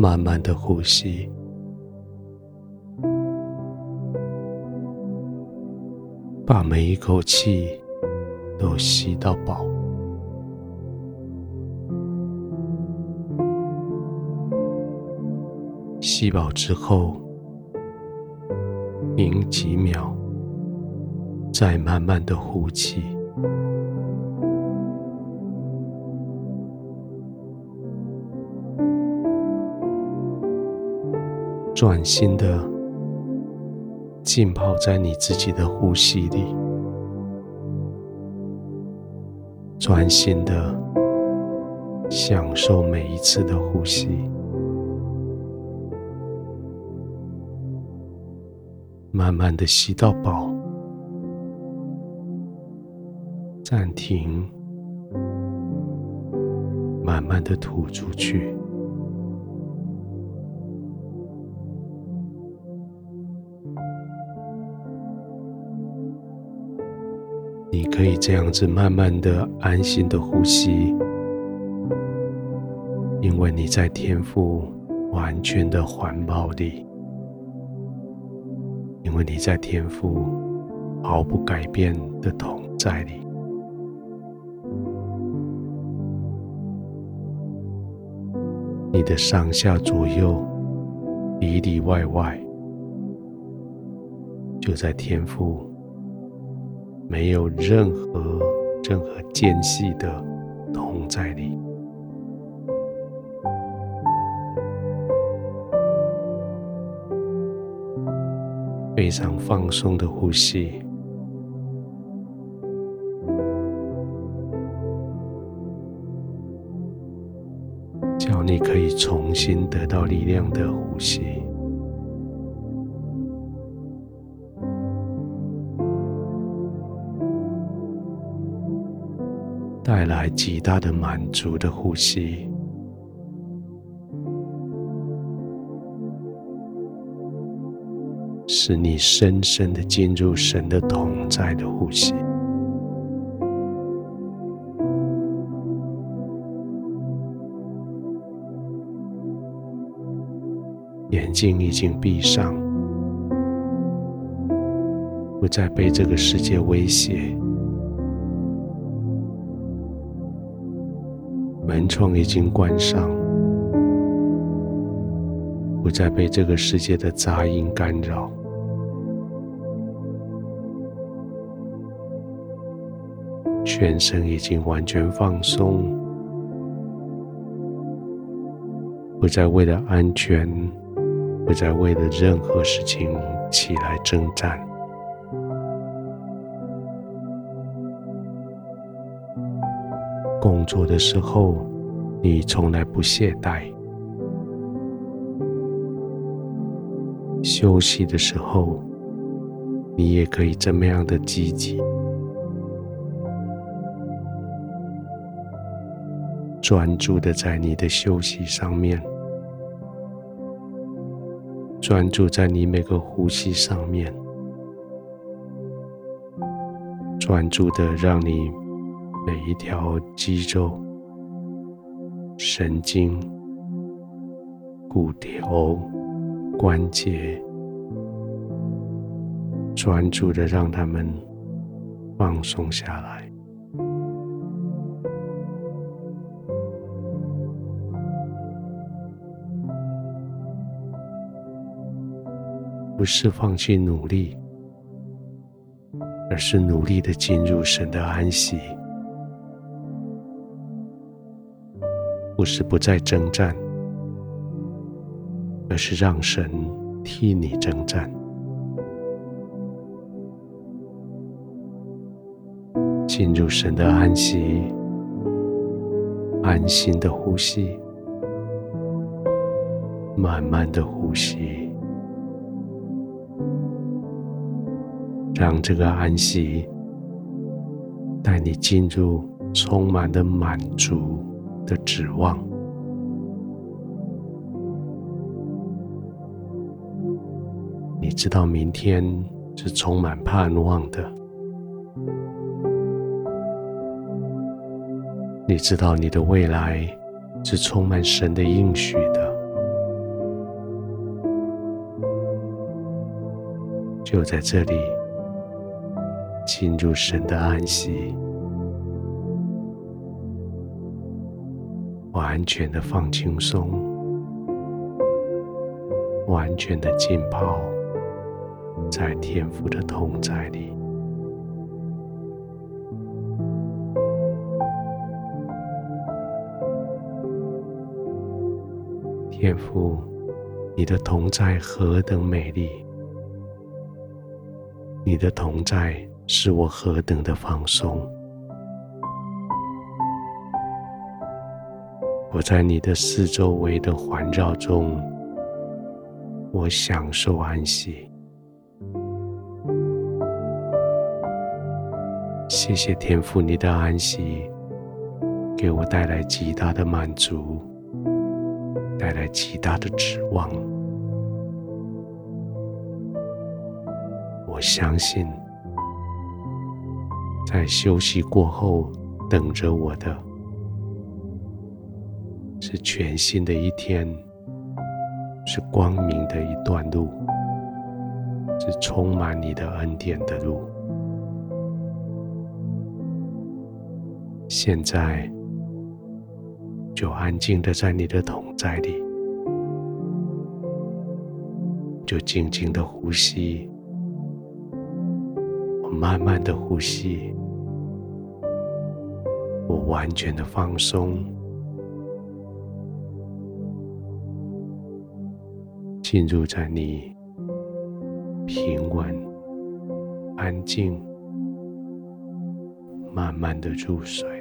慢慢的呼吸，把每一口气都吸到饱。吸饱之后，停几秒，再慢慢的呼气。专心的浸泡在你自己的呼吸里，专心的享受每一次的呼吸，慢慢的吸到饱，暂停，慢慢的吐出去。可以这样子慢慢的、安心的呼吸，因为你在天父完全的怀抱里，因为你在天父毫不改变的同在里，你的上下左右、里里外外，就在天父。没有任何任何间隙的同在里，非常放松的呼吸，叫你可以重新得到力量的呼吸。带来极大的满足的呼吸，使你深深的进入神的同在的呼吸。眼睛已经闭上，不再被这个世界威胁。窗已经关上，不再被这个世界的杂音干扰。全身已经完全放松，不再为了安全，不再为了任何事情起来征战。工作的时候，你从来不懈怠；休息的时候，你也可以这么样的积极。专注的在你的休息上面，专注在你每个呼吸上面，专注的让你。每一条肌肉、神经、骨头、关节，专注的让他们放松下来，不是放弃努力，而是努力的进入神的安息。不是不再征战，而是让神替你征战。进入神的安息，安心的呼吸，慢慢的呼吸，让这个安息带你进入充满的满足的指望。你知道明天是充满盼望的。你知道你的未来是充满神的应许的。就在这里进入神的安息。完全的放轻松，完全的浸泡在天父的同在里。天父，你的同在何等美丽！你的同在使我何等的放松！我在你的四周围的环绕中，我享受安息。谢谢天父，你的安息给我带来极大的满足。带来极大的指望。我相信，在休息过后，等着我的是全新的一天，是光明的一段路，是充满你的恩典的路。现在。就安静的在你的同在里，就静静的呼吸，我慢慢的呼吸，我完全的放松，进入在你平稳、安静、慢慢的入睡。